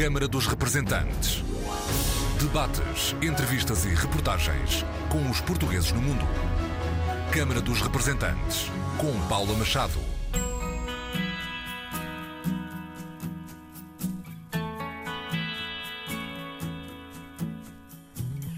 Câmara dos Representantes. Debates, entrevistas e reportagens com os portugueses no mundo. Câmara dos Representantes, com Paula Machado.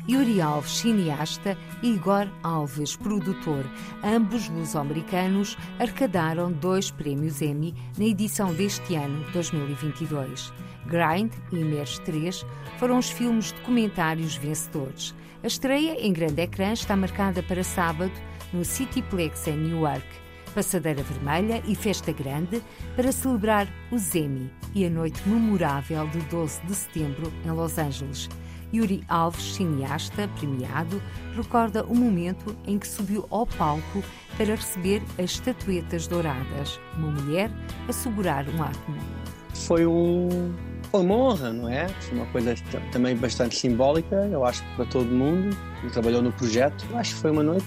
Yuri Alves, cineasta, e Igor Alves, produtor. Ambos luso-americanos arrecadaram dois prémios Emmy na edição deste ano, 2022. Grind e Emerge 3 foram os filmes documentários vencedores. A estreia em grande ecrã está marcada para sábado no Cityplex em Newark. Passadeira Vermelha e Festa Grande para celebrar o Emmy e a noite memorável de 12 de setembro em Los Angeles. Yuri Alves, cineasta premiado, recorda o momento em que subiu ao palco para receber as estatuetas douradas. Uma mulher a segurar um átomo. Foi um, foi uma honra, não é? Foi uma coisa também bastante simbólica, eu acho para todo mundo que trabalhou no projeto. Eu acho que foi uma noite,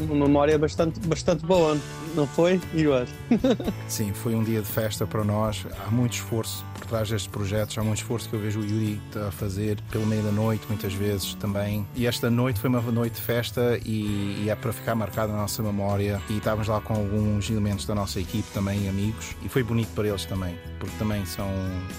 uma memória bastante, bastante boa, não foi, Igor? Sim, foi um dia de festa para nós. Há muito esforço por trás destes projetos. Há muito esforço que eu vejo o Yuri a fazer pelo meio da noite, muitas vezes também. E esta noite foi uma noite de festa e, e é para ficar marcada na nossa memória. E estávamos lá com alguns elementos da nossa equipe também, amigos, e foi bonito para eles também, porque também são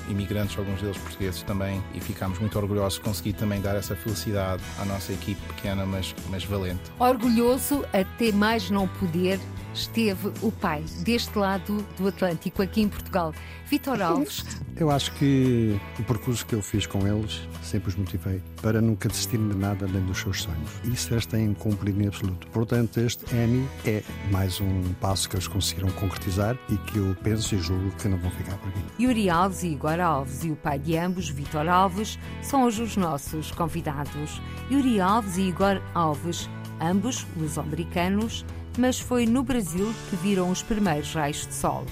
imigrantes, alguns deles portugueses também, e ficámos muito orgulhosos de conseguir também dar essa felicidade à nossa equipe pequena, mas, mas valente. Orgulhoso até mais não poder esteve o pai deste lado do Atlântico, aqui em Portugal, Vitor Alves. Eu acho que o percurso que eu fiz com eles sempre os motivei para nunca desistirem de nada além dos seus sonhos. Isso eles têm cumprido em absoluto. Portanto, este Emmy é mais um passo que eles conseguiram concretizar e que eu penso e julgo que não vão ficar por aqui. Yuri Alves e Igor Alves e o pai de ambos, Vitor Alves, são hoje os nossos convidados. Yuri Alves e Igor Alves, ambos luso-americanos, mas foi no Brasil que viram os primeiros raios de sol.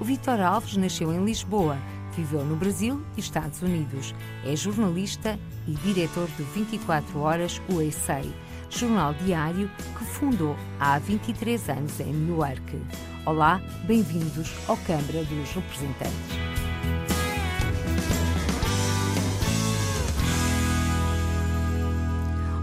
O Vitor Alves nasceu em Lisboa, viveu no Brasil e Estados Unidos. É jornalista e diretor do 24 Horas USA, jornal diário que fundou há 23 anos em Newark. Olá, bem-vindos ao Câmara dos Representantes.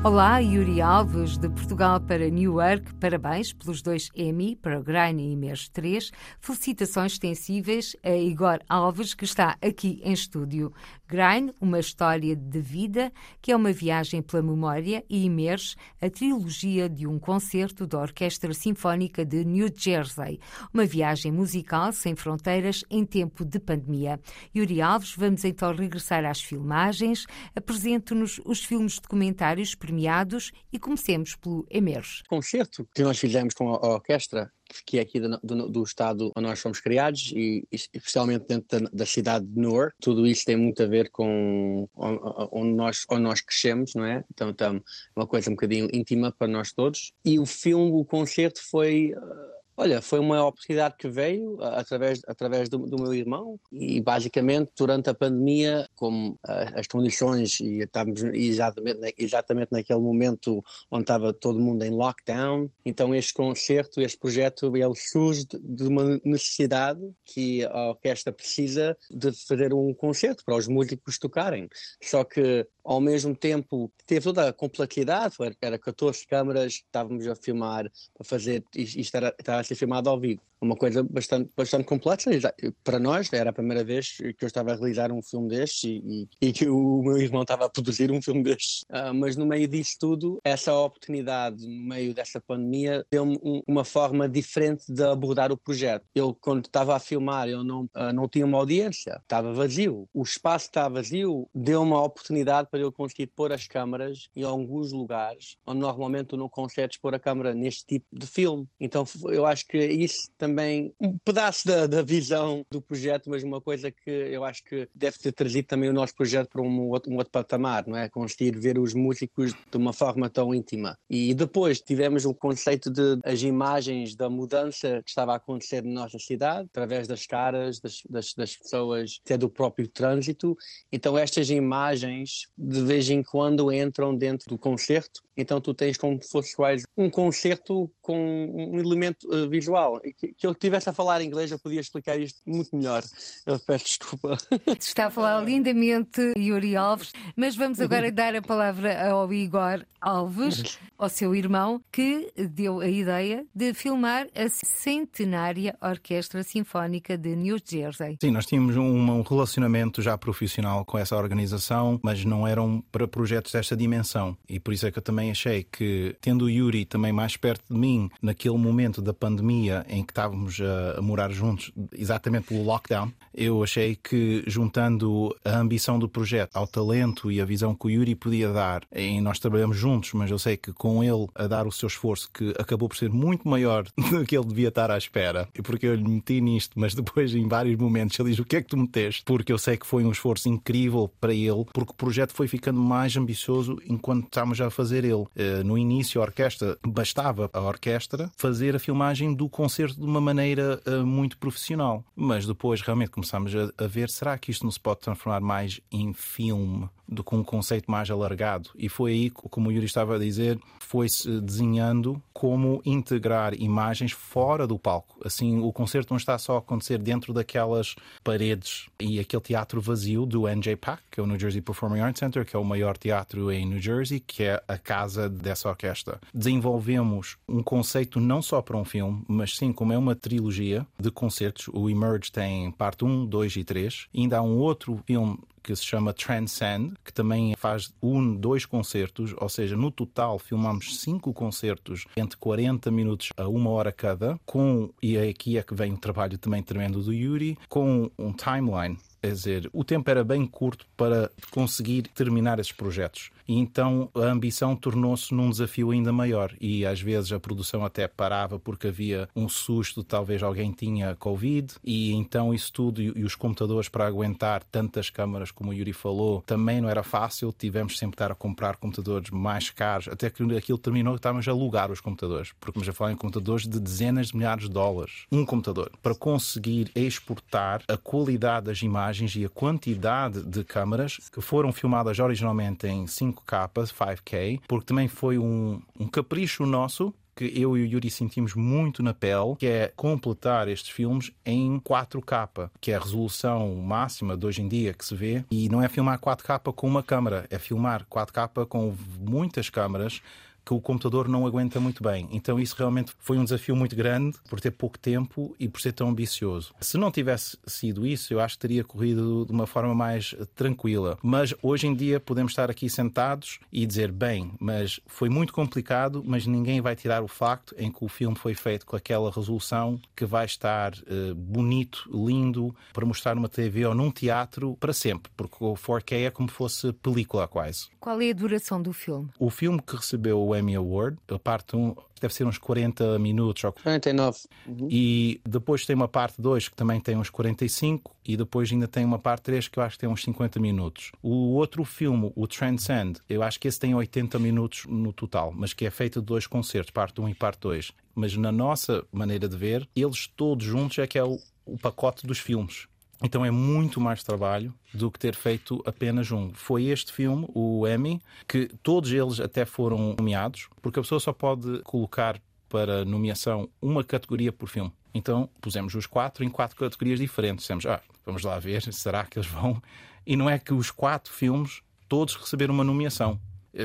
Olá, Yuri Alves, de Portugal para Newark. Parabéns pelos dois Emmy para o Grain e Emerge 3. Felicitações extensíveis a Igor Alves, que está aqui em estúdio. Grain, uma história de vida, que é uma viagem pela memória, e Emerge, a trilogia de um concerto da Orquestra Sinfónica de New Jersey. Uma viagem musical sem fronteiras em tempo de pandemia. Yuri Alves, vamos então regressar às filmagens. Apresente-nos os filmes documentários premiados e comecemos pelo Emerge. O concerto que nós fizemos com a orquestra que é aqui do, do, do, estado onde nós fomos criados e especialmente dentro da, da, cidade de Newark. Tudo isso tem muito a ver com onde nós, onde nós crescemos, não é? Então, então, uma coisa um bocadinho íntima para nós todos. E o filme, o concerto foi... Uh, Olha, foi uma oportunidade que veio através, através do, do, meu irmão e basicamente durante a pandemia, como uh, as condições e estávamos exatamente, exatamente naquele momento onde estava todo mundo em lockdown, então este concerto, este projeto, ele surge de uma necessidade que a orquestra precisa de fazer um concerto para os músicos tocarem. Só que ao mesmo tempo teve toda a complexidade, era 14 câmaras, estávamos a filmar para fazer, isto estava a ser filmado ao vivo uma coisa bastante, bastante complexa. Para nós, era a primeira vez que eu estava a realizar um filme destes e, e, que o meu irmão estava a produzir um filme destes. Uh, mas no meio disso tudo, essa oportunidade, no meio dessa pandemia, deu-me um, uma forma diferente de abordar o projeto. Eu, quando estava a filmar, eu não, uh, não tinha uma audiência, estava vazio. O espaço estava vazio, deu uma oportunidade para eu conseguir pôr as câmaras em alguns lugares onde normalmente tu não consegues pôr a câmera neste tipo de filme. Então eu acho que isso também também um pedaço da, da, visão do projeto, mas uma coisa que eu acho que deve ter trazido também o nosso projeto para um outro, um outro patamar, não é? Conseguir ver os músicos de uma forma tão íntima. E depois tivemos o conceito de as imagens da mudança que estava a acontecer na nossa cidade, através das caras, das, das, das pessoas, até do próprio trânsito. Então estas imagens de vez em quando entram dentro do concerto então tu tens como se fosse quase um concerto com um elemento uh, visual, que ele estivesse a falar inglês, eu podia explicar isto muito melhor. Eu peço desculpa. Está a falar lindamente Yuri Alves, mas vamos agora dar a palavra ao Igor Alves, ao seu irmão, que deu a ideia de filmar a centenária Orquestra Sinfónica de New Jersey. Sim, nós tínhamos um, relacionamento já profissional com essa organização, mas não eram para projetos desta dimensão. E por isso é que eu também achei que, tendo o Yuri também mais perto de mim, naquele momento da pandemia em que estávamos a, morar juntos, exatamente pelo lockdown, eu achei que juntando a ambição do projeto ao talento e a visão que o Yuri podia dar, e nós trabalhamos juntos, mas eu sei que com ele a dar o seu esforço, que acabou por ser muito maior do que ele devia estar à espera, porque eu lhe meti nisto, mas depois em vários momentos ele diz: O que é que tu meteste? Porque eu sei que foi um esforço incrível para ele, porque o projeto foi ficando mais ambicioso enquanto estávamos a fazer ele. Eh, no início, a orquestra, bastava a orquestra fazer a filmagem do concerto de uma maneira eh, muito profissional, mas depois realmente começámos a ver: será que isto não se pode transformar mais em filme? De, com um conceito mais alargado. E foi aí, como o Yuri estava a dizer, foi-se desenhando como integrar imagens fora do palco. Assim, o concerto não está só a acontecer dentro daquelas paredes e aquele teatro vazio do NJPAC, que é o New Jersey Performing Arts Center, que é o maior teatro em New Jersey, que é a casa dessa orquestra. Desenvolvemos um conceito não só para um filme, mas sim como é uma trilogia de concertos. O Emerge tem parte 1, 2 e 3. E ainda há um outro filme que se chama Transcend, que também faz um, dois concertos, ou seja, no total filmamos cinco concertos entre 40 minutos a uma hora cada, com, e aqui é que vem o trabalho também tremendo do Yuri, com um timeline Quer dizer, o tempo era bem curto para conseguir terminar esses projetos. E então a ambição tornou-se num desafio ainda maior. E às vezes a produção até parava porque havia um susto, talvez alguém tinha Covid. E então isso tudo e os computadores para aguentar tantas câmaras, como o Yuri falou, também não era fácil. Tivemos sempre estar a comprar computadores mais caros. Até que aquilo terminou que estávamos a alugar os computadores. Porque já falar em computadores de dezenas de milhares de dólares. Um computador. Para conseguir exportar a qualidade das imagens e a quantidade de câmaras que foram filmadas originalmente em 5K, 5K, porque também foi um, um capricho nosso que eu e o Yuri sentimos muito na pele, que é completar estes filmes em 4K, que é a resolução máxima de hoje em dia que se vê. E não é filmar 4K com uma câmera, é filmar 4K com muitas câmaras que o computador não aguenta muito bem. Então isso realmente foi um desafio muito grande por ter pouco tempo e por ser tão ambicioso. Se não tivesse sido isso, eu acho que teria corrido de uma forma mais tranquila. Mas hoje em dia podemos estar aqui sentados e dizer, bem, mas foi muito complicado, mas ninguém vai tirar o facto em que o filme foi feito com aquela resolução que vai estar uh, bonito, lindo, para mostrar numa TV ou num teatro para sempre, porque o 4K é como fosse película quase. Qual é a duração do filme? O filme que recebeu o Emmy Award. A parte 1 deve ser uns 40 minutos. 49. Uhum. E depois tem uma parte 2 que também tem uns 45 e depois ainda tem uma parte 3 que eu acho que tem uns 50 minutos. O outro filme, o Transcend, eu acho que esse tem 80 minutos no total, mas que é feito de dois concertos, parte 1 e parte 2. Mas na nossa maneira de ver, eles todos juntos é que é o, o pacote dos filmes. Então é muito mais trabalho do que ter feito apenas um. Foi este filme, o Emmy, que todos eles até foram nomeados, porque a pessoa só pode colocar para nomeação uma categoria por filme. Então pusemos os quatro em quatro categorias diferentes. Dissemos, ah, vamos lá ver, será que eles vão? E não é que os quatro filmes todos receberam uma nomeação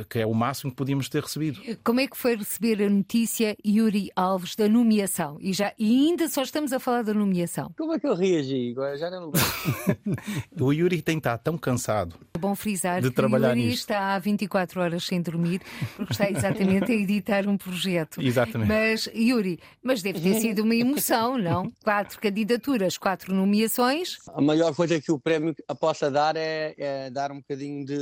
que é o máximo que podíamos ter recebido. Como é que foi receber a notícia, Yuri Alves, da nomeação? E, já, e ainda só estamos a falar da nomeação. Como é que eu reagi? Já não O Yuri tem estado tão cansado. É bom frisar de que trabalhar o Yuri nisto. está há 24 horas sem dormir, porque está exatamente a editar um projeto. Exatamente. Mas, Yuri, mas deve ter sido uma emoção, não? Quatro candidaturas, quatro nomeações. A maior coisa que o prémio possa dar é, é dar um bocadinho de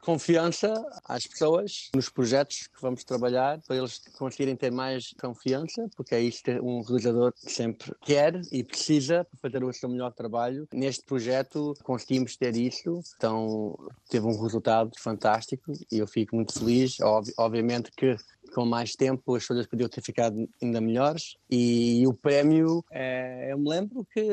confiança às pessoas nos projetos que vamos trabalhar para eles conseguirem ter mais confiança, porque é isso que um realizador sempre quer e precisa para fazer o seu melhor trabalho. Neste projeto conseguimos ter isso, então teve um resultado fantástico e eu fico muito feliz. Ob obviamente que com mais tempo as coisas podiam ter ficado ainda melhores e o prémio, é, eu me lembro que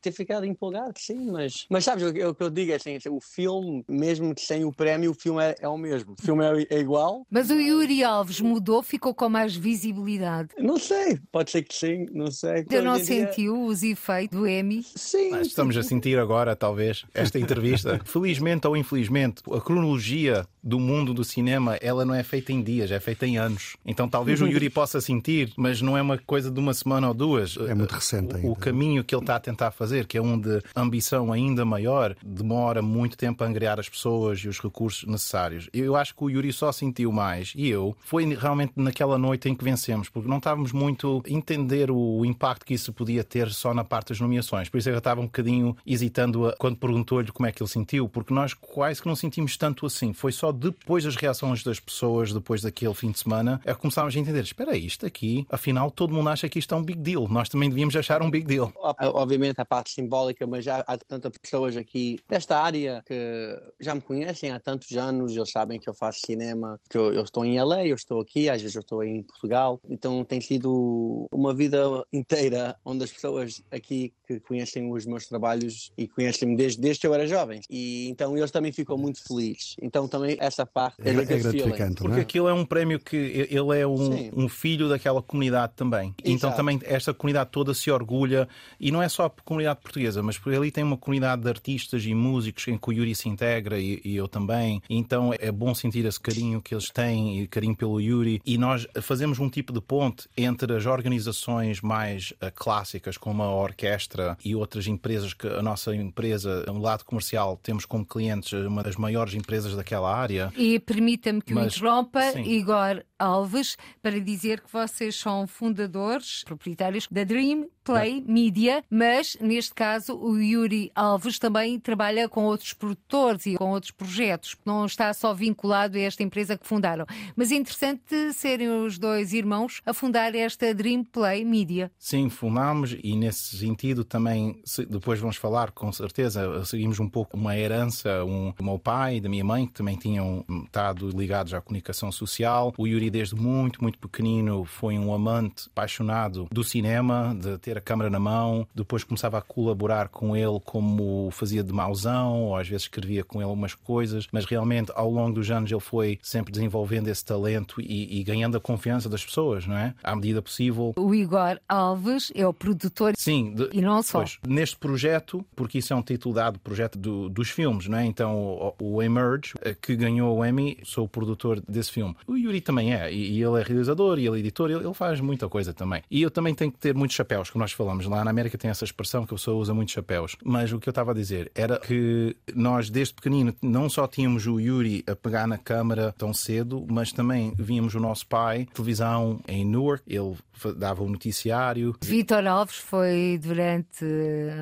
ter ficado empolgado, sim, mas, mas sabes, o, o que eu digo é assim, o filme, mesmo sem o prémio, o filme é, é o mesmo, o filme é, é, igual. Mas o Yuri Alves mudou, ficou com mais visibilidade? Não sei, pode ser que sim, não sei. Você não sentiu dia... os efeitos do Emmy? Sim. Mas estamos a sentir agora, talvez, esta entrevista. Felizmente ou infelizmente, a cronologia do mundo do cinema, ela não é feita em dias, é feita em anos. Então talvez o Yuri possa sentir, mas não é uma coisa de uma semana ou duas. É muito recente ainda. O, caminho que ele está a tentar fazer, que é um de ambição ainda maior, demora muito tempo a angriar as pessoas e os recursos necessários. Eu acho que o Yuri só sentiu mais, e eu, foi realmente naquela noite em que vencemos, porque não estávamos muito a entender o impacto que isso podia ter só na parte das nomeações. Por isso eu estava um bocadinho hesitando quando perguntou-lhe como é que ele sentiu, porque nós quase que não sentimos tanto assim. Foi só depois das reações das pessoas, depois daquele fim de semana, é que começámos a entender: espera aí, isto aqui, afinal, todo mundo acha que isto é um big deal. Nós também devíamos achar um big deal. Obviamente a parte simbólica, mas já há tantas pessoas aqui desta área que já me conhecem há tantos anos, eles sabem que eu faço cinema, que eu, eu estou em LA, eu estou aqui, às vezes eu estou em Portugal. Então tem sido uma vida inteira onde as pessoas aqui que conhecem os meus trabalhos e conhecem-me desde, desde que eu era jovem. E então eles também ficam muito felizes. Então também essa parte é, é, é gratificante, Porque é? aquilo é um prémio que ele é um, um filho daquela comunidade também. Exato. Então também esta comunidade toda se orgulha, e não é só a comunidade portuguesa, mas por ali tem uma comunidade de artistas e músicos em que o Yuri se integra e, e eu também. Então é bom sentir esse carinho que eles têm e carinho pelo Yuri. E nós fazemos um tipo de ponte entre as organizações mais uh, clássicas, como a orquestra e outras empresas que a nossa empresa, no lado comercial, temos como clientes uma das maiores empresas daquela área. E permita-me que Mas, o interrompa, sim. Igor Alves, para dizer que vocês são fundadores, proprietários da Dream Play Media, mas neste caso o Yuri Alves também trabalha com outros produtores e com outros projetos, não está só vinculado a esta empresa que fundaram. Mas é interessante serem os dois irmãos a fundar esta Dream Play Media. Sim, fundámos e nesse sentido também, depois vamos falar com certeza, seguimos um pouco uma herança, um, do meu pai e da minha mãe, que também tinham estado ligados à comunicação social. O Yuri, desde muito, muito pequenino, foi um amante apaixonado do cinema, de ter a câmera na mão, depois começava a colaborar com ele como fazia de mauzão, ou às vezes escrevia com ele umas coisas, mas realmente ao longo dos anos ele foi sempre desenvolvendo esse talento e, e ganhando a confiança das pessoas, não é? À medida possível. O Igor Alves é o produtor Sim, de, e não só. Pois, neste projeto, porque isso é um título dado projeto do, dos filmes, não é? Então o, o, Emerge, eh, que ganhou o Emmy, sou o produtor desse filme. O Yuri também é, e, e ele é realizador e ele é editor, ele, ele, faz muita coisa também. E eu também tenho que ter muitos chapéus, como nós falamos lá na América tem essa expressão que a pessoa usa muitos chapéus. Mas o que eu estava a dizer era que nós, desde pequenino, não só tínhamos o Yuri a pegar na câmara tão cedo, mas também víamos o nosso pai, televisão em Newark, ele dava o noticiário. Vitor Alves foi durante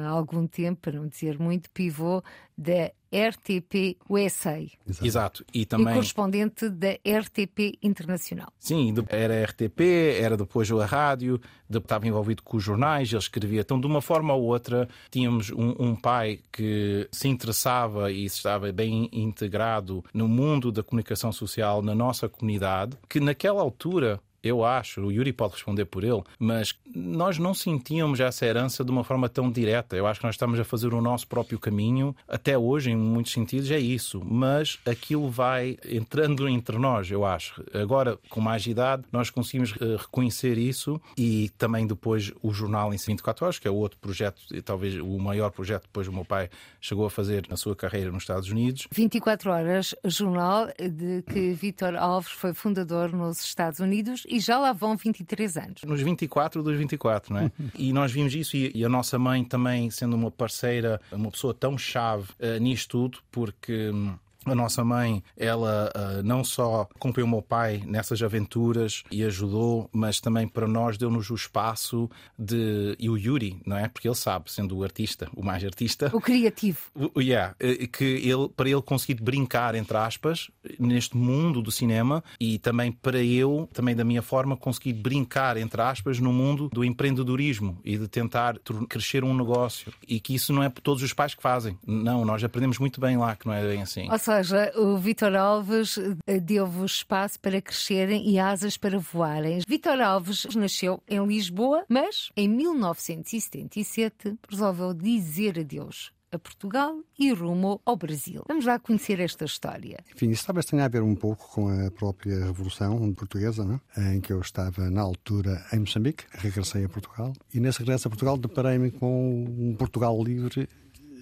algum tempo, para não dizer muito, pivô da RTP USA. Exato. Exato. E também. E correspondente da RTP Internacional. Sim, era RTP, era depois a rádio, estava envolvido com os jornais, ele escrevia. Então, de uma forma ou outra, tínhamos um, um pai que se interessava e estava bem integrado no mundo da comunicação social na nossa comunidade, que naquela altura eu acho, o Yuri pode responder por ele, mas nós não sentíamos essa herança de uma forma tão direta. Eu acho que nós estamos a fazer o nosso próprio caminho. Até hoje, em muitos sentidos, é isso. Mas aquilo vai entrando entre nós, eu acho. Agora, com mais idade, nós conseguimos eh, reconhecer isso e também depois o jornal em 24 horas, que é o outro projeto, talvez o maior projeto depois o meu pai chegou a fazer na sua carreira nos Estados Unidos. 24 horas, jornal de que Vitor Alves foi fundador nos Estados Unidos e já lá vão 23 anos. Nos 24 dos 24, não é? e nós vimos isso e, e, a nossa mãe também sendo uma parceira, uma pessoa tão chave uh, nisto tudo, porque. Hum, a nossa mãe, ela uh, não só acompanhou o meu pai nessas aventuras e ajudou, mas também para nós deu-nos o espaço de. E o Yuri, não é? Porque ele sabe, sendo o artista, o mais artista. O criativo. O, yeah, eh, que ele, para ele conseguir brincar, entre aspas, neste mundo do cinema e também para eu, também da minha forma, conseguir brincar, entre aspas, no mundo do empreendedorismo e de tentar crescer um negócio. E que isso não é por todos os pais que fazem. Não, nós aprendemos muito bem lá que não é bem assim. Ou seja, o Vitor Alves eh, deu-vos espaço para crescerem e asas para voarem. Vitor Alves nasceu em Lisboa, mas em 1977 resolveu dizer adeus a Portugal e rumo ao Brasil. Vamos lá conhecer esta história. Enfim, isso talvez tenha a ver um pouco com a própria Revolução Portuguesa, não? É? em que eu estava na altura em Moçambique, regressei a Portugal e nesse regresso a Portugal deparei-me com um Portugal livre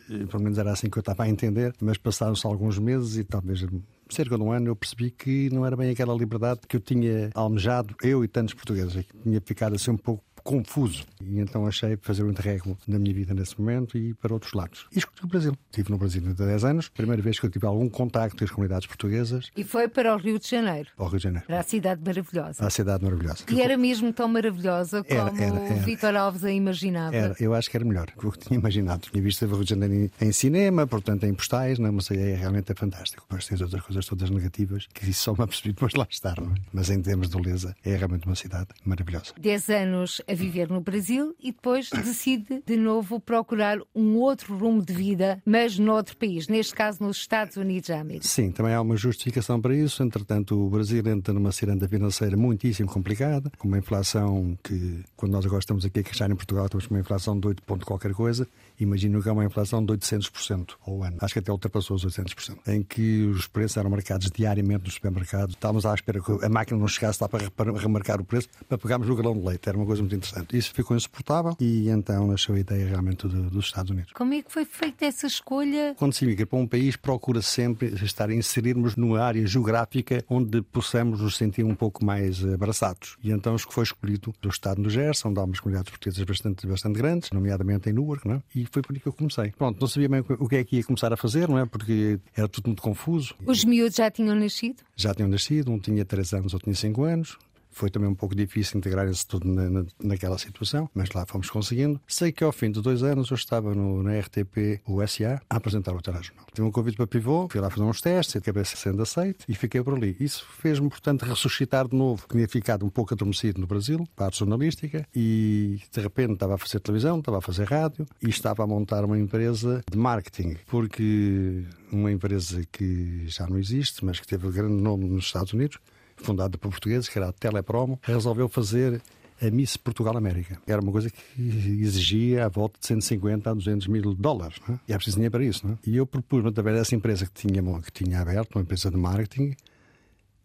pelo menos era assim que eu estava a entender, mas passaram-se alguns meses e talvez cerca de um ano eu percebi que não era bem aquela liberdade que eu tinha almejado, eu e tantos portugueses, que tinha ficado assim um pouco confuso. E então achei fazer um interregno na minha vida nesse momento e para outros lados. E escolhi o Brasil. Estive no Brasil há 10 anos, primeira vez que eu tive algum contacto com as comunidades portuguesas. E foi para o Rio de Janeiro. Ao Rio de Janeiro. Para a cidade maravilhosa. A cidade maravilhosa. E era mesmo tão maravilhosa como era, era, era. Vitor Alves a imaginava. Era, eu acho que era melhor do que tinha imaginado. Tinha visto o Rio de Janeiro em, em cinema, portanto em postais, não, mas é realmente é fantástico. Mas tens outras coisas todas negativas que só me apercebi depois de lá estar, não é? Mas em termos de beleza, é realmente uma cidade maravilhosa. 10 anos a viver no Brasil e depois decide de novo procurar um outro rumo de vida, mas noutro país, neste caso nos Estados Unidos da América. Sim, também há uma justificação para isso. Entretanto, o Brasil entra numa ciranda financeira muitíssimo complicada, com uma inflação que, quando nós agora estamos aqui a queixar em Portugal, estamos com uma inflação de 8 ponto qualquer coisa. Imagino que é uma inflação de 800% ao ano. Acho que até ultrapassou os 800%. Em que os preços eram marcados diariamente nos supermercados. Estávamos à espera que a máquina não chegasse lá para remarcar o preço, para pegarmos o galão de leite. Era uma coisa muito interessante. Isso ficou insuportável e então nasceu a ideia realmente do, dos Estados Unidos. Como é que foi feita essa escolha? Quando se migra para um país, procura sempre estar inserirmos numa área geográfica onde possamos nos sentir um pouco mais abraçados. E então que foi escolhido o Estado do Gerson, onde há umas comunidades portuguesas bastante, bastante grandes, nomeadamente em Newark, não é? e foi por aí que eu comecei. Pronto, não sabia bem o que é que ia começar a fazer, não é? Porque era tudo muito confuso. Os miúdos já tinham nascido? Já tinham nascido, um tinha 3 anos, outro tinha 5 anos. Foi também um pouco difícil integrar-se tudo na, na, naquela situação, mas lá fomos conseguindo. Sei que ao fim de dois anos eu estava no, na RTP USA a apresentar o telejornal. Tive um convite para Pivô, fui lá fazer uns testes, acabei sendo aceito e fiquei por ali. Isso fez-me, portanto, ressuscitar de novo. Tinha ficado um pouco adormecido no Brasil, parte jornalística, e de repente estava a fazer televisão, estava a fazer rádio e estava a montar uma empresa de marketing, porque uma empresa que já não existe, mas que teve um grande nome nos Estados Unidos, fundada por portugueses, que era a Telepromo, resolveu fazer a Miss Portugal América. Era uma coisa que exigia a volta de 150 a 200 mil dólares. Não é? E era preciso dinheiro para isso. Não é? E eu propus-me, através dessa empresa que tinha, que tinha aberto, uma empresa de marketing,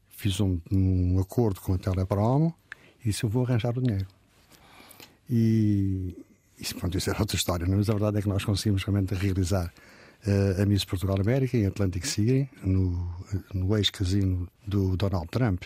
fiz um, um acordo com a Telepromo e disse: Eu vou arranjar o dinheiro. E isso, pronto, isso era outra história, não? É? mas a verdade é que nós conseguimos realmente realizar a Miss Portugal América em Atlantic City, no, no ex-casino do Donald Trump,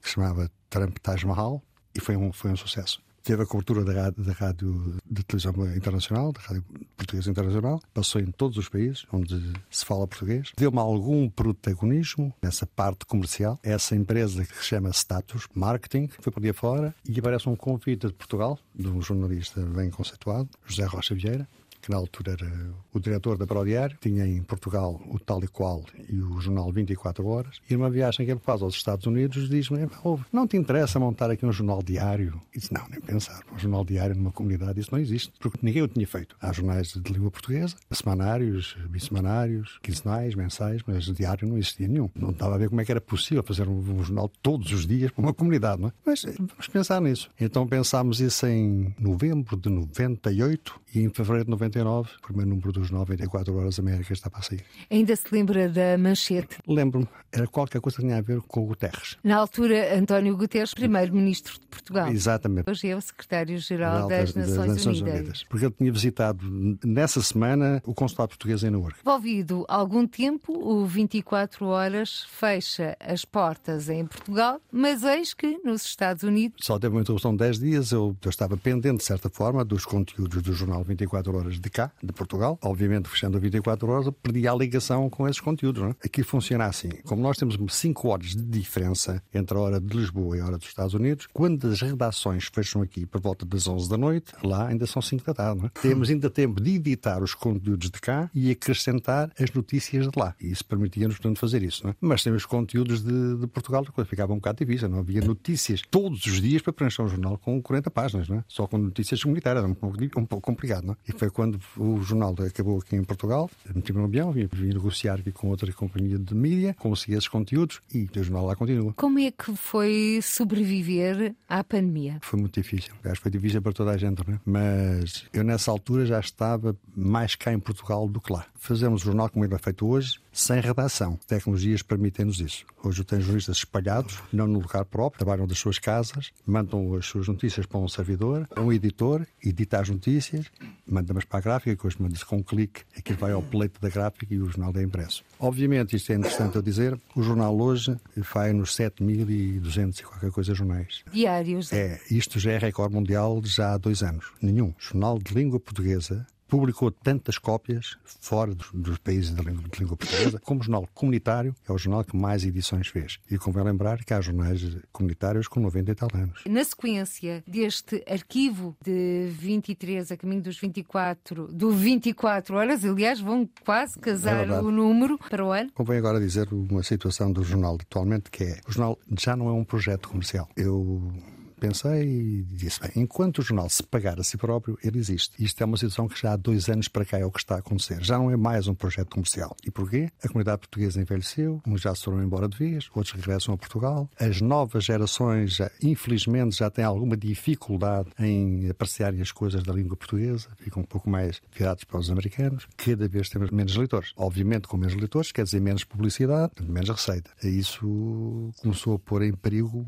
que se chamava Trump Taj Mahal, e foi um, foi um sucesso. Teve a cobertura da da rádio de televisão internacional, da rádio portuguesa internacional, passou em todos os países onde se fala português. Deu-me algum protagonismo nessa parte comercial. Essa empresa que se chama Status Marketing foi para dia fora e aparece um convite de Portugal, de um jornalista bem conceituado, José Rocha Vieira, que na altura era o diretor da Prodiário, tinha em Portugal o Tal e Qual e o jornal 24 Horas, e numa viagem que ele faz aos Estados Unidos diz-me, não te interessa montar aqui um jornal diário? E disse, não, nem pensar, um jornal diário numa comunidade, isso não existe, porque ninguém o tinha feito. Há jornais de língua portuguesa, semanários, bissemanários, quinzenais, mensais, mas diário não existia nenhum. Não estava a ver como é que era possível fazer um, jornal todos os dias para uma comunidade, não é? Mas eh, vamos pensar nisso. Então pensámos isso em novembro de 98 e em fevereiro de 99 99, o primeiro número dos 94 Horas América estava a sair. Ainda se lembra da manchete? Lembro-me, era qualquer coisa que tinha a ver com o Guterres. Na altura, António Guterres, primeiro-ministro de Portugal. Exatamente. Hoje é o secretário-geral das, das, Nações, Nações Unidas. Unidas. Porque ele tinha visitado nessa semana o consulado português em Newark. Envolvido algum tempo, o 24 Horas fecha as portas em Portugal, mas eis que nos Estados Unidos. Só teve uma interrupção de 10 dias, eu, eu estava pendente, de certa forma, dos conteúdos do jornal 24 Horas de cá, de Portugal. Obviamente, fechando a 24 horas, eu perdi a ligação com esses conteúdos. Não é? Aqui funciona assim. Como nós temos 5 horas de diferença entre a hora de Lisboa e a hora dos Estados Unidos, quando as redações fecham aqui por volta das 11 da noite, lá ainda são 5 da tarde. É? Temos ainda tempo de editar os conteúdos de cá e acrescentar as notícias de lá. E isso permitia-nos, portanto, fazer isso. É? Mas temos conteúdos de, de Portugal, coisa ficava um bocado difícil. Não havia notícias todos os dias para preencher um jornal com 40 páginas. É? Só com notícias comunitárias. Era um pouco, um pouco complicado. Não é? E foi quando o jornal acabou aqui em Portugal, meti-me no avião, vim, vim, negociar aqui com outra companhia de mídia, consegui esses conteúdos e o jornal lá continua. Como é que foi sobreviver à pandemia? Foi muito difícil. Acho que foi difícil para toda a gente, né? mas eu nessa altura já estava mais cá em Portugal do que lá. Fazemos o jornal como ele é feito hoje, sem redação. Tecnologias permitem-nos isso. Hoje eu tenho jornalistas espalhados, não no lugar próprio, trabalham das suas casas, mandam as suas notícias para um servidor, um editor, edita as notícias, manda-mas para a gráfica, que hoje manda-se com um clique, aquilo vai ao pleito da gráfica e o jornal é impresso. Obviamente, isto é interessante eu dizer, o jornal hoje vai nos 7.200 e qualquer coisa jornais. Diários. É, isto já é recorde mundial já há dois anos. Nenhum jornal de língua portuguesa publicou tantas cópias fora dos, dos países de língua, de língua, portuguesa, como jornal comunitário é o jornal que mais edições fez. E convém lembrar que há jornais comunitários com 90 e tal anos. Na sequência deste arquivo de 23 a caminho dos 24, do 24 horas, aliás, vão quase casar é o número para o ano. Convém agora dizer uma situação do jornal atualmente que é, o jornal já não é um projeto comercial. Eu pensei e disse: bem, enquanto o jornal se pagar a si próprio, ele existe. Isto é uma situação que já há dois anos para cá é o que está a acontecer. Já não é mais um projeto comercial. E porquê? A comunidade portuguesa envelheceu, uns já se foram embora de vez, outros regressam a Portugal. As novas gerações, já, infelizmente, já têm alguma dificuldade em apreciarem as coisas da língua portuguesa, ficam um pouco mais virados para os americanos. Cada vez temos menos leitores. Obviamente, com menos leitores, quer dizer menos publicidade, menos receita. Isso começou a pôr em perigo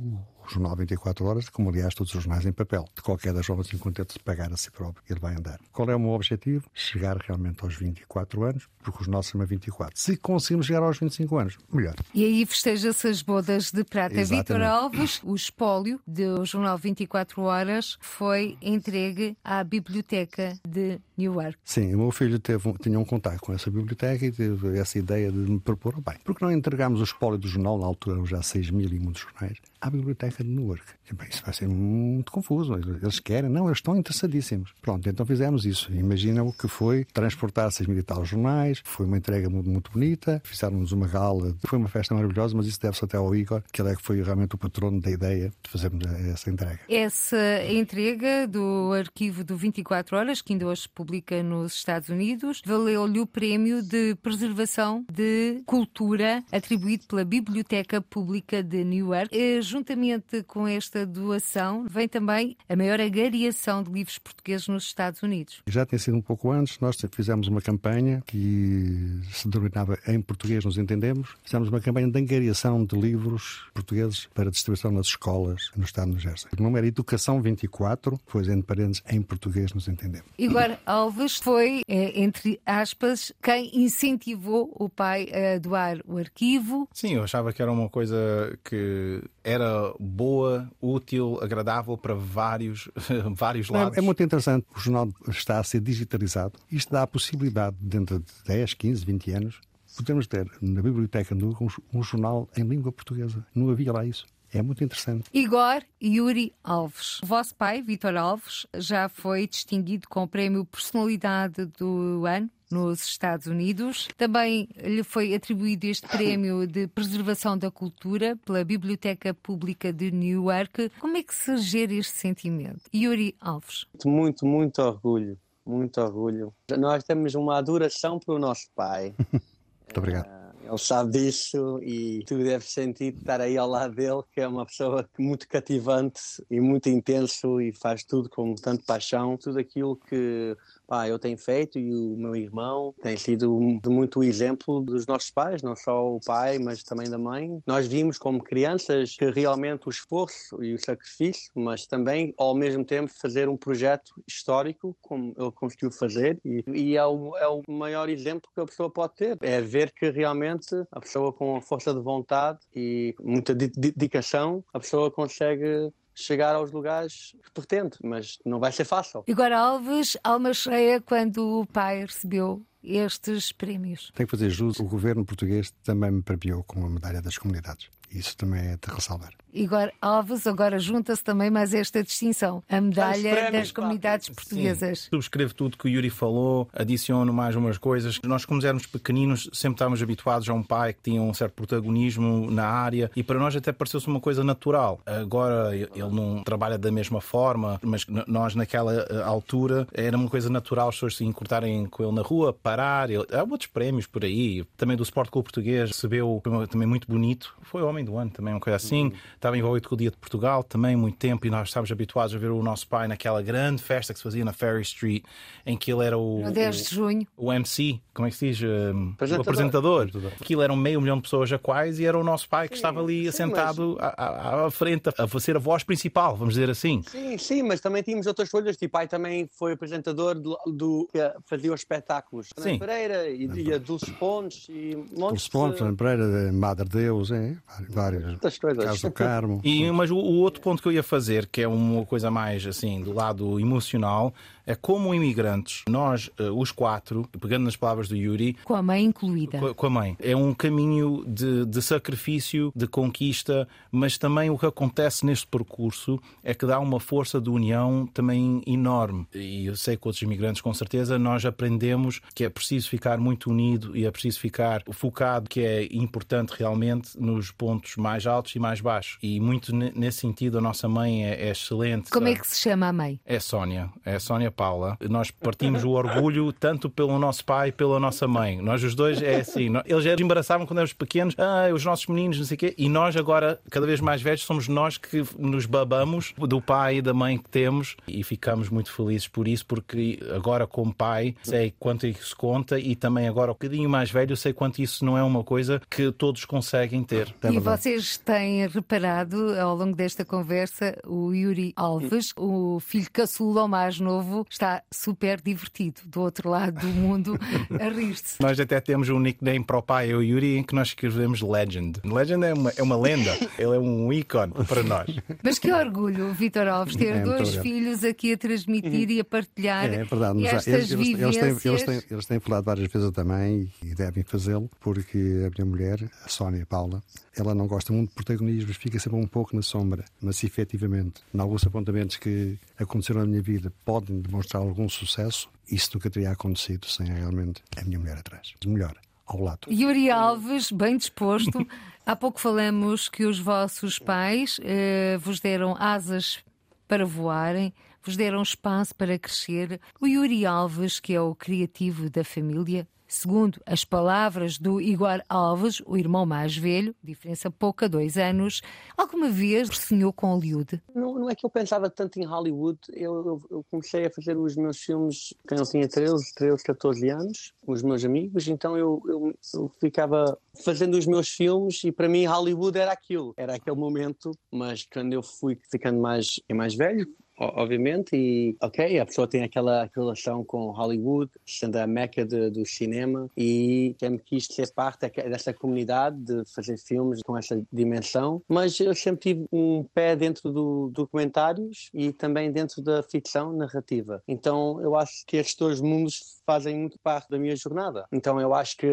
o jornal 24 horas, como aliás todos os jornais em papel. De qualquer das formas, enquanto ele se pagar a si próprio, ele vai andar. Qual é o meu objetivo? Chegar realmente aos 24 anos, porque os nossos são 24. Se conseguimos chegar aos 25 anos, melhor. E aí festeja-se as bodas de prata. Vítor Alves, o espólio do jornal 24 horas foi entregue à biblioteca de Newark. Sim, o meu filho teve, tinha um contato com essa biblioteca e teve essa ideia de me propor, oh, bem, porque não entregámos o espólio do jornal, na altura já 6 mil e muitos jornais, à biblioteca de Newark. E, bem, isso vai ser muito confuso. Eles querem, não, eles estão interessadíssimos. Pronto, então fizemos isso. Imagina o que foi transportar 6 mil e tal jornais, foi uma entrega muito, muito bonita, fizemos uma gala, foi uma festa maravilhosa, mas isso deve-se até ao Igor, que ele é que foi realmente o patrono da ideia de fazermos essa entrega. Essa entrega do arquivo do 24 Horas, que ainda hoje publica nos Estados Unidos, valeu-lhe o prémio de preservação de cultura atribuído pela Biblioteca Pública de Newark. Juntamente com esta doação, vem também a maior agariação de livros portugueses nos Estados Unidos. Já tem sido um pouco antes, nós fizemos uma campanha que se denominava Em Português Nos Entendemos. Fizemos uma campanha de angariação de livros portugueses para distribuição nas escolas no estado de New Jersey. O nome era Educação 24, pois entre parênteses, Em Português Nos Entendemos. Igor Alves foi, é, entre aspas, quem incentivou o pai a doar o arquivo. Sim, eu achava que era uma coisa que era boa, útil, agradável para vários, vários lados. É, é, muito interessante. O jornal está a ser digitalizado. Isto dá a possibilidade, dentro de 10, 15, 20 anos, podemos ter na biblioteca um, um jornal em língua portuguesa. Não havia lá isso. É muito interessante. Igor Yuri Alves. O vosso pai, Vitor Alves, já foi distinguido com o prémio Personalidade do Ano nos Estados Unidos. Também lhe foi atribuído este prémio de preservação da cultura pela Biblioteca Pública de Newark. Como é que se gera este sentimento? Yuri Alves. Muito, muito orgulho. Muito orgulho. Nós temos uma adoração pelo nosso pai. muito obrigado. Ele sabe disso e tu deves sentir estar aí ao lado dele, que é uma pessoa muito cativante e muito intenso e faz tudo com tanto paixão. Tudo aquilo que pá, eu tenho feito e o meu irmão tem sido muito exemplo dos nossos pais, não só o pai, mas também da mãe. Nós vimos como crianças que realmente o esforço e o sacrifício, mas também ao mesmo tempo fazer um projeto histórico, como ele conseguiu fazer, e, e é, o, é o maior exemplo que a pessoa pode ter. É ver que realmente a pessoa com força de vontade e muita dedicação, a pessoa consegue chegar aos lugares que pretende, mas não vai ser fácil. Igor Alves, alma cheia quando o pai recebeu estes prémios. Tenho que fazer jus, o governo português também me premiou com a medalha das comunidades. Isso também é de ressalvar. Igor Alves agora junta-se também mais esta distinção, a medalha prémios, das comunidades portuguesas. Sim. Subscrevo tudo que o Yuri falou, adiciono mais umas coisas. Nós, como éramos pequeninos, sempre estávamos habituados a um pai que tinha um certo protagonismo na área e para nós até pareceu-se uma coisa natural. Agora ele não trabalha da mesma forma, mas nós naquela eh, altura era uma coisa natural as pessoas se encurtarem com ele na rua, parar. Ele... Há outros prémios por aí. Também do Sport Clube Português recebeu também muito bonito. Foi Homem do Ano também, uma coisa assim. Uhum estava envolvido com o Dia de Portugal também muito tempo e nós estávamos habituados a ver o nosso pai naquela grande festa que se fazia na Ferry Street, em que ele era o. No 10 de junho. O MC, como é que se diz? Um, o apresentador. Aquilo era um meio milhão de pessoas a quais e era o nosso pai que sim, estava ali sim, assentado mas... à, à, frente, a ser a voz principal, vamos dizer assim. Sim, sim, mas também tínhamos outras folhas. Tipo, pai também foi apresentador do, do que fazia os espetáculos. Sim. Pereira e, e a Dulce Pontes e montes. Dulce Pontes, de... Pereira, Madre Deus, hein? várias. Muitas coisas. Caso Carmo. E, mas o, o, outro ponto que eu ia fazer, que é uma coisa mais assim, do lado emocional, como imigrantes, nós, eh, os quatro, pegando nas palavras do Yuri. Com a mãe incluída. Com, com a mãe. É um caminho de, de sacrifício, de conquista, mas também o que acontece neste percurso é que dá uma força de união também enorme. E eu sei que outros imigrantes, com certeza, nós aprendemos que é preciso ficar muito unido e é preciso ficar focado, que é importante realmente nos pontos mais altos e mais baixos. E muito nesse sentido, a nossa mãe é, é excelente. Como é que se chama a mãe? É Sónia. É Sónia Paula, nós partimos o orgulho tanto pelo nosso pai pela nossa mãe. Nós os dois é assim. Eles já embaraçavam quando éramos pequenos, ah, os nossos meninos, não sei o quê, e nós agora, cada vez mais velhos, somos nós que nos babamos do pai e da mãe que temos e ficamos muito felizes por isso, porque agora, como pai, sei quanto isso conta e também agora, um bocadinho mais velho, sei quanto isso não é uma coisa que todos conseguem ter. E vocês têm reparado ao longo desta conversa o Yuri Alves, o filho caçula, o mais novo, está super divertido do outro lado do mundo a rir-se. Nós até temos um nickname para o pai, eu e o Yuri, em que nós escrevemos Legend. Legend é uma, é uma lenda, ele é um ícone para nós. Mas que orgulho, Vitor Alves, ter é, dois filhos aqui a transmitir e a partilhar. É, é verdade, estas eles, eles, eles, têm, eles, têm, eles têm falado várias vezes também e devem fazê-lo, porque a minha mulher, a Sónia Paula, ela não gosta muito de protagonismo, fica sempre um pouco na sombra, mas efetivamente, em alguns apontamentos que aconteceram na minha vida, podem demonstrar algum sucesso, isso nunca teria acontecido sem realmente a minha mulher atrás. Melhor, ao lado. Yuri Alves, bem disposto. Há pouco falamos que os vossos pais eh, vos deram asas para voarem, vos deram espaço para crescer. O Yuri Alves, que é o criativo da família, Segundo as palavras do Igor Alves, o irmão mais velho, diferença pouca, dois anos, alguma vez sonhou com Hollywood? Não, não é que eu pensava tanto em Hollywood. Eu, eu, eu, comecei a fazer os meus filmes quando eu tinha 13, 13, 14 anos, com os meus amigos, então eu, eu, ficava fazendo os meus filmes e para mim Hollywood era aquilo, era aquele momento, mas quando eu fui ficando mais, mais velho, obviamente, e ok, a pessoa tem aquela relação com Hollywood, sendo a meca de, do cinema, e sempre quis ser parte dessa comunidade, de fazer filmes com essa dimensão, mas eu sempre tive um pé dentro do documentários e também dentro da ficção narrativa. Então eu acho que estes dois mundos fazem muito parte da minha jornada. Então eu acho que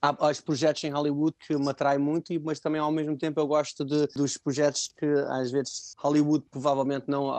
há, os projetos em Hollywood que me atraem muito, mas também ao mesmo tempo eu gosto de, dos projetos que às vezes Hollywood provavelmente não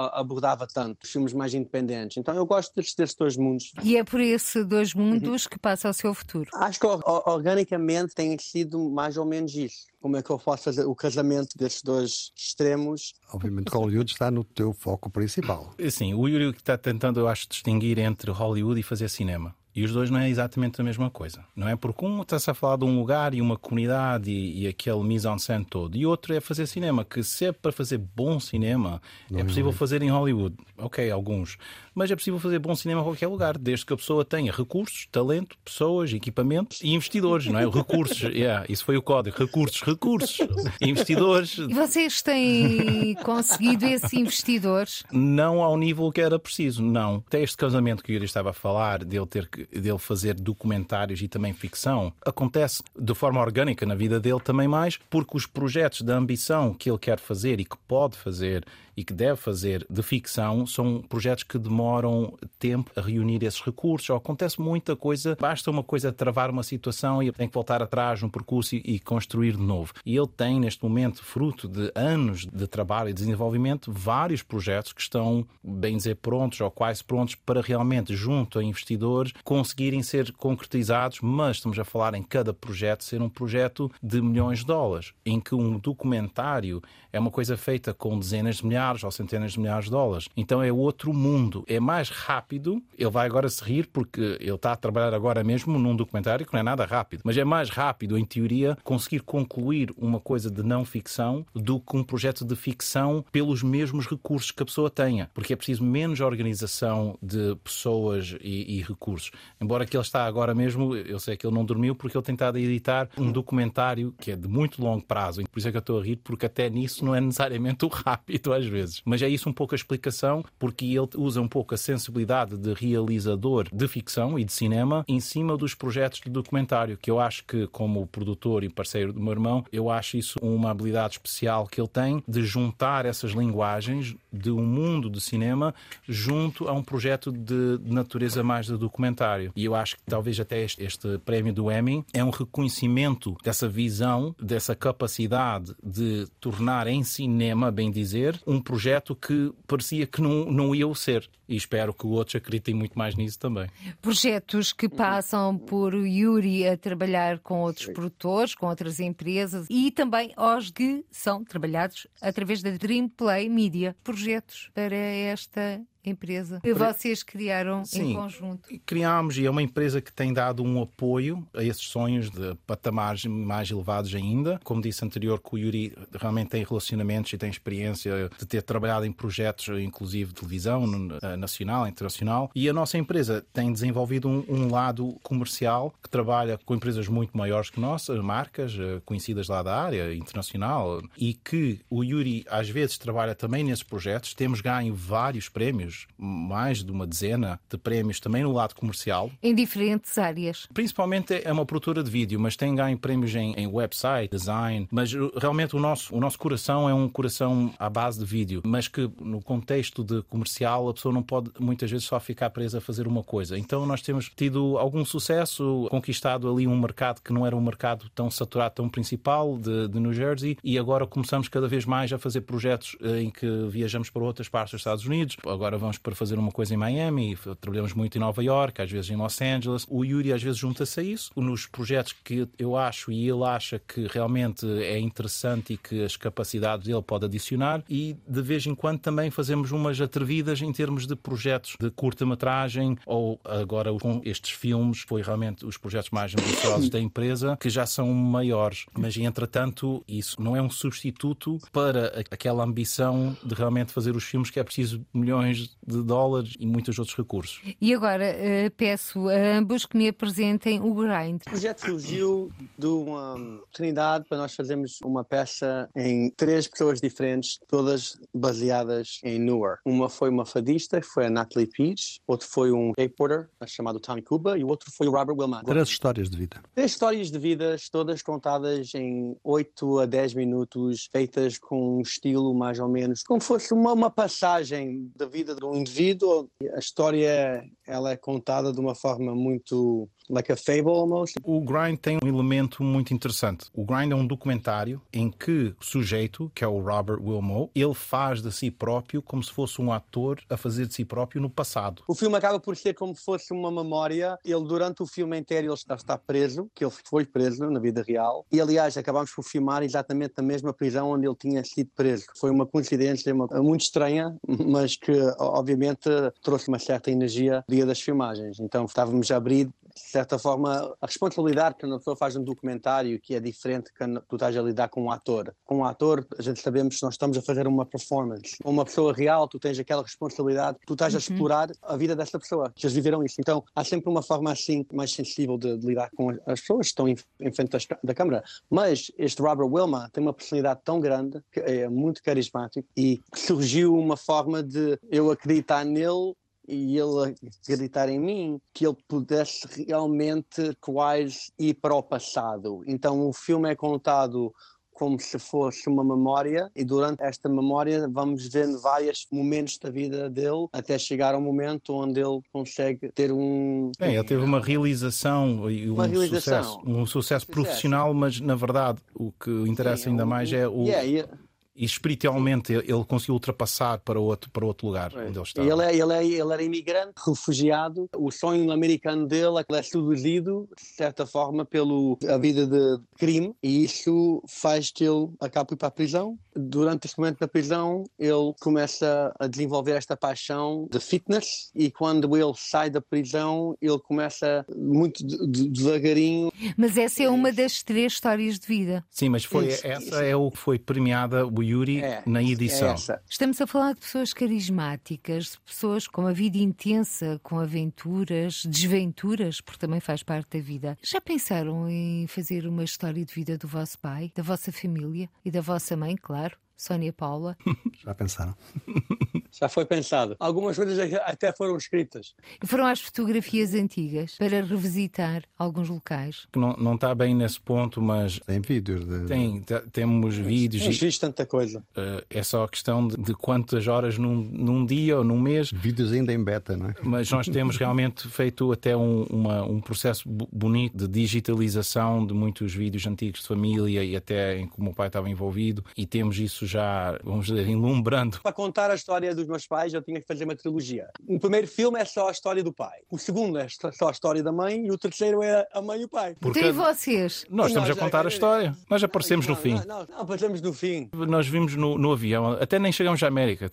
abordava tanto, filmes mais independentes. Então eu gosto destes, dois mundos. E é por esses dois mundos uhum. que passa o seu futuro? Acho que organicamente tem sido mais ou menos isso como é que eu posso fazer o casamento destes dois extremos. Obviamente Hollywood está no teu foco principal. Sim, o Yuri está tentando, eu acho, distinguir entre Hollywood e fazer cinema. E os dois não é exatamente a mesma coisa. Não é porque um está-se a falar de um lugar e uma comunidade e, e aquele mise-en-scène todo, e outro é fazer cinema, que se é para fazer bom cinema, não é possível é. fazer em Hollywood. Ok, alguns mas é possível fazer bom cinema em qualquer lugar, desde que a pessoa tenha recursos, talento, pessoas, equipamentos e investidores, não é? Recursos, yeah, isso foi o código. Recursos, recursos, investidores. E vocês têm conseguido esses investidores? Não ao nível que era preciso, não. Até este casamento que o Yuri estava a falar, dele, ter, dele fazer documentários e também ficção, acontece de forma orgânica na vida dele também mais, porque os projetos da ambição que ele quer fazer e que pode fazer e que deve fazer de ficção são projetos que demoram demoram tempo a reunir esses recursos. Ou acontece muita coisa, basta uma coisa travar uma situação e tem que voltar atrás no percurso e, e construir de novo. E ele tem, neste momento, fruto de anos de trabalho e desenvolvimento, vários projetos que estão, bem dizer, prontos ou quase prontos para realmente, junto a investidores, conseguirem ser concretizados, mas estamos a falar em cada projeto ser um projeto de milhões de dólares, em que um documentário é uma coisa feita com dezenas de milhares ou centenas de milhares de dólares. Então é outro mundo, é mais rápido. Ele vai agora se rir porque ele está a trabalhar agora mesmo num documentário que não é nada rápido, mas é mais rápido, em teoria, conseguir concluir uma coisa de não ficção do que um projeto de ficção pelos mesmos recursos que a pessoa tenha, porque é preciso menos organização de pessoas e, e recursos. Embora que ele está agora mesmo, eu sei que ele não dormiu porque ele tem estado a editar um documentário que é de muito longo prazo, por isso é que eu estou a rir, porque até nisso não é necessariamente o rápido às vezes. Mas é isso um pouco a explicação, porque ele usa um pouco a sensibilidade de realizador de ficção e de cinema em cima dos projetos de documentário, que eu acho que, como produtor e parceiro do meu irmão, eu acho isso uma habilidade especial que ele tem de juntar essas linguagens de um mundo de cinema junto a um projeto de natureza mais de documentário. E eu acho que talvez até este, este prémio do Emmy é um reconhecimento dessa visão, dessa capacidade de tornar em cinema, bem dizer, um projeto que parecia que não, não ia o ser. E espero que outros acreditem muito mais nisso também. Projetos que passam por Yuri a trabalhar com outros produtores, com outras empresas e também aos que são trabalhados através da Dream Play Media. Projetos para esta empresa que vocês criaram Sim, em conjunto. Criámos e é uma empresa que tem dado um apoio a esses sonhos de patamares mais elevados ainda. Como disse anterior, que o Yuri realmente tem relacionamentos e tem experiência de ter trabalhado em projetos, inclusive de televisão eh, nacional, internacional. E a nossa empresa tem desenvolvido um, um lado comercial que trabalha com empresas muito maiores que nós, marcas eh, conhecidas lá da área internacional e que o Yuri às vezes trabalha também nesses projetos. Temos ganho vários prémios mais de uma dezena de prémios também no lado comercial. Em diferentes áreas. Principalmente é uma produtora de vídeo, mas tem ganho prémios em, em website, design. Mas uh, realmente o nosso, o nosso coração é um coração à base de vídeo, mas que no contexto de comercial a pessoa não pode muitas vezes só ficar presa a fazer uma coisa. Então nós temos tido algum sucesso, conquistado ali um mercado que não era um mercado tão saturado, tão principal de, de New Jersey e agora começamos cada vez mais a fazer projetos uh, em que viajamos para outras partes dos Estados Unidos. Agora vamos para fazer uma coisa em Miami, trabalhamos muito em Nova York, às vezes em Los Angeles. O Yuri às vezes junta-se a isso. Nos projetos que eu acho e ele acha que realmente é interessante e que as capacidades dele pode adicionar e de vez em quando também fazemos umas atrevidas em termos de projetos de curta-metragem ou agora com estes filmes foi realmente os projetos mais ambiciosos da empresa que já são maiores. Mas entretanto isso não é um substituto para aquela ambição de realmente fazer os filmes que é preciso milhões de dólares e muitos outros recursos. E agora uh, peço a ambos que me apresentem o Grind. O projeto surgiu de uma oportunidade para nós fazermos uma peça em três pessoas diferentes, todas baseadas em Newark. Uma foi uma fadista, foi a Natalie Peach, outro foi um skateboarder chamado Tommy Cuba e o outro foi o Robert Wilmot. Três histórias de vida. Três histórias de vida, todas contadas em 8 a 10 minutos, feitas com um estilo mais ou menos como fosse uma, uma passagem da vida do indivíduo. A história ela é contada de uma forma muito like a fable almost. O Grind tem um elemento muito interessante. O Grind é um documentário em que o sujeito, que é o Robert Wilmot, ele faz de si próprio como se fosse um ator a fazer de si próprio no passado. O filme acaba por ser como se fosse uma memória. Ele durante o filme inteiro ele está, está preso, que ele foi preso na vida real. E aliás acabamos por filmar exatamente na mesma prisão onde ele tinha sido preso. Foi uma coincidência muito estranha, mas que obviamente trouxe uma certa energia dia das filmagens. Então estávamos a abrir de certa forma, a responsabilidade que uma pessoa faz um documentário que é diferente que tu estás a lidar com um ator. Com um ator, a gente sabemos que nós estamos a fazer uma performance. Com uma pessoa real, tu tens aquela responsabilidade, tu estás a uhum. explorar a vida dessa pessoa, que eles viveram isso. Então, há sempre uma forma assim mais sensível de, de lidar com as pessoas que estão em, em frente da, da câmara. Mas este Robert Wilma tem uma personalidade tão grande, que é muito carismático e surgiu uma forma de eu acreditar nele e ele acreditar em mim que ele pudesse realmente quase ir para o passado. Então o filme é contado como se fosse uma memória e durante esta memória vamos vendo vários momentos da vida dele até chegar ao momento onde ele consegue ter um... É, ele teve uma realização e um realização. sucesso, um sucesso profissional, mas na verdade o que interessa Sim, ainda mais é o... Yeah, yeah e espiritualmente ele conseguiu ultrapassar para outro, para outro lugar é. onde ele estava. Ele, é, ele, é, ele era imigrante, refugiado. O sonho americano dele é seduzido, de certa forma, pela vida de crime e isso faz que ele acabe para a prisão. Durante esse momento da prisão, ele começa a desenvolver esta paixão de fitness e quando ele sai da prisão, ele começa muito devagarinho. Mas essa é uma das três histórias de vida. Sim, mas foi, isso, essa isso. é o que foi premiada o Yuri é, na edição. É Estamos a falar de pessoas carismáticas, de pessoas com uma vida intensa, com aventuras, desventuras, porque também faz parte da vida. Já pensaram em fazer uma história de vida do vosso pai, da vossa família e da vossa mãe, claro? Sónia Paula? Já pensaram? Já foi pensado. Algumas coisas até foram escritas. E foram as fotografias antigas para revisitar alguns locais. Não, não está bem nesse ponto, mas. Tem vídeos. De... Tem, temos vídeos. Não existe tanta coisa. Uh, é só a questão de, de, quantas horas num, num dia ou num mês. Vídeos ainda em beta, não é? Mas nós temos realmente feito até um, uma, um processo bonito de digitalização de muitos vídeos antigos de família e até em que o meu pai estava envolvido e temos isso já, vamos dizer, ilumbrando. Para contar a história dos meus pais, eu tinha que fazer uma trilogia. O primeiro filme é só a história do pai, o segundo é só a história da mãe e o terceiro é a mãe e o pai. Porque e vocês? Nós estamos a contar a história. Nós aparecemos não, no fim. Não, não, não, aparecemos no fim. Nós vimos no, no, avião, até nem chegamos à América.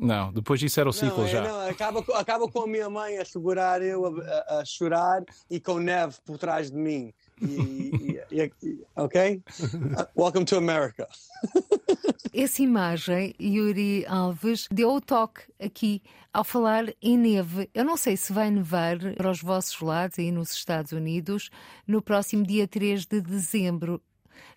Não, depois disso era o ciclo é, já. Não, acaba, acaba com a minha mãe a segurar eu a, a, a chorar e com neve por trás de mim. E, e, e, ok? Welcome to America. Essa imagem, Yuri Alves, deu o toque aqui ao falar em neve. Eu não sei se vai nevar para os vossos lados aí nos Estados Unidos no próximo dia 3 de dezembro,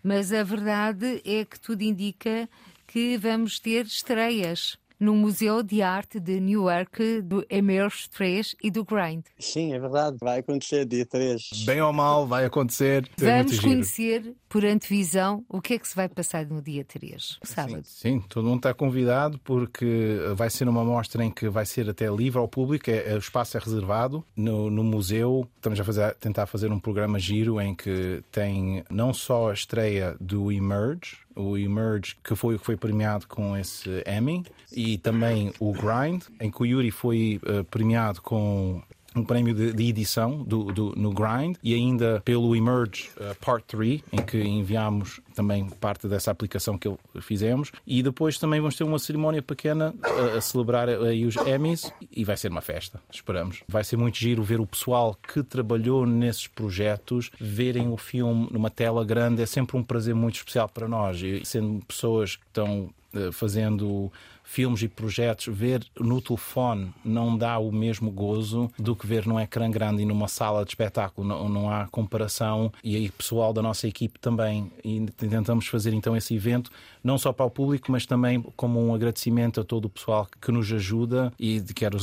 mas a verdade é que tudo indica que vamos ter estreias no Museu de Arte de Newark, do Emerge 3 e do Grind. Sim, é verdade, vai acontecer dia 3. Bem ou mal, vai acontecer. Vamos conhecer por antevisão o que é que se vai passar no dia 3, sábado. Sim, sim, todo mundo está convidado porque vai ser uma mostra em que vai ser até livre ao público, é, é, o espaço é reservado no, no museu. Estamos a fazer, tentar fazer um programa giro em que tem não só a estreia do Emerge, o Emerge, que foi o que foi premiado com esse Emmy, e também o Grind, em que o Yuri foi uh, premiado com um prémio de, de edição do, do, no Grind e ainda pelo Emerge uh, Part 3, em que enviámos também parte dessa aplicação que fizemos. E depois também vamos ter uma cerimónia pequena a, a celebrar aí os Emmys e vai ser uma festa, esperamos. Vai ser muito giro ver o pessoal que trabalhou nesses projetos, verem o filme numa tela grande. É sempre um prazer muito especial para nós. E sendo pessoas que estão uh, fazendo filmes e projetos, ver no telefone não dá o mesmo gozo do que ver num ecrã grande e numa sala de espetáculo. Não, não há comparação. E aí, pessoal da nossa equipe também. E tentamos fazer então esse evento, não só para o público, mas também como um agradecimento a todo o pessoal que nos ajuda. E quero,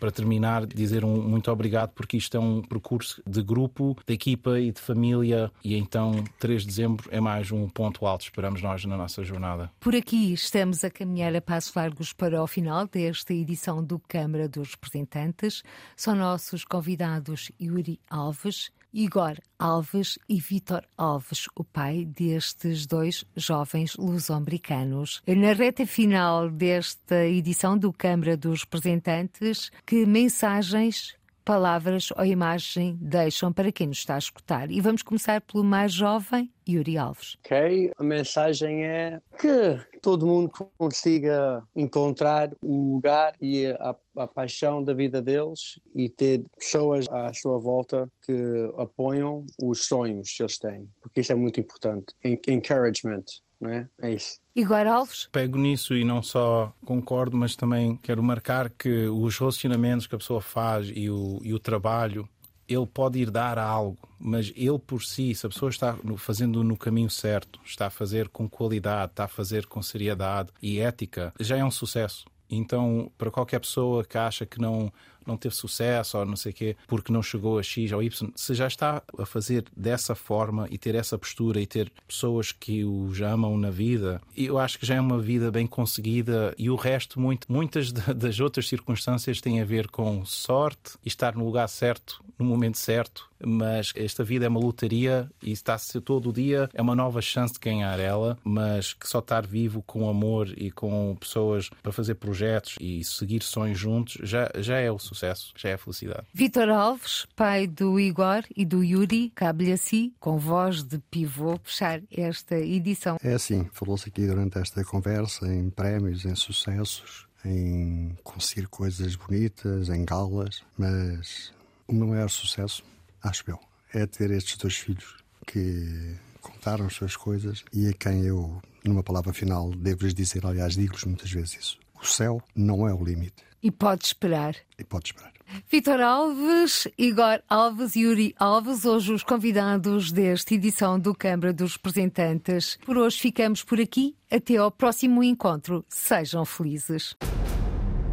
para terminar, dizer um muito obrigado, porque isto é um percurso de grupo, de equipa e de família. E então, 3 de dezembro é mais um ponto alto, esperamos nós, na nossa jornada. Por aqui estamos a caminhar a passo largo largos para o final desta edição do Câmara dos Representantes. São nossos convidados Yuri Alves, Igor Alves e Vitor Alves, o pai destes dois jovens luso-americanos. Na reta final desta edição do Câmara dos Representantes, que mensagens palavras ou imagem deixam para quem nos está a escutar. E vamos começar pelo mais jovem, Yuri Alves. Ok, a mensagem é que todo mundo consiga encontrar o lugar e a, a paixão da vida deles e ter pessoas à sua volta que apoiam os sonhos que eles têm, porque isso é muito importante. Encouragement é? É isso. Igor Alves? Pego nisso e não só concordo, mas também quero marcar que os relacionamentos que a pessoa faz e o, e o trabalho, ele pode ir dar a algo, mas ele por si, se a pessoa está fazendo no caminho certo, está a fazer com qualidade, está a fazer com seriedade e ética, já é um sucesso. Então, para qualquer pessoa que acha que não não teve sucesso ou não sei o quê, porque não chegou a X ou Y. Se já está a fazer dessa forma e ter essa postura e ter pessoas que o amam na vida, eu acho que já é uma vida bem conseguida e o resto, muito, muitas das outras circunstâncias têm a ver com sorte e estar no lugar certo, no momento certo mas esta vida é uma lotaria e está a ser todo o dia é uma nova chance de ganhar ela, mas que só estar vivo com amor e com pessoas para fazer projetos e seguir sonhos juntos já, já é o sucesso, já é a felicidade. Vitor Alves, pai do Igor e do Yuri, cabe-lhe assim, com voz de pivô, fechar esta edição. É assim, falou-se aqui durante esta conversa em prémios, em sucessos, em conseguir coisas bonitas, em galas, mas o meu maior sucesso acho eu, é ter estes dois filhos que contaram as suas coisas e a quem eu, numa palavra final, devo-lhes dizer, aliás, digo-lhes muitas vezes isso. O céu não é o limite. E pode esperar. E pode esperar. Vitor Alves, Igor Alves e Yuri Alves, hoje os convidados desta edição do Câmara dos Representantes. Por hoje ficamos por aqui. Até ao próximo encontro. Sejam felizes.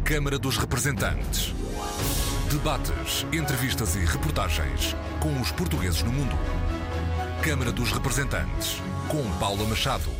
Câmara dos Representantes. Debates, entrevistas e reportagens com os portugueses no mundo. Câmara dos Representantes, com Paula Machado.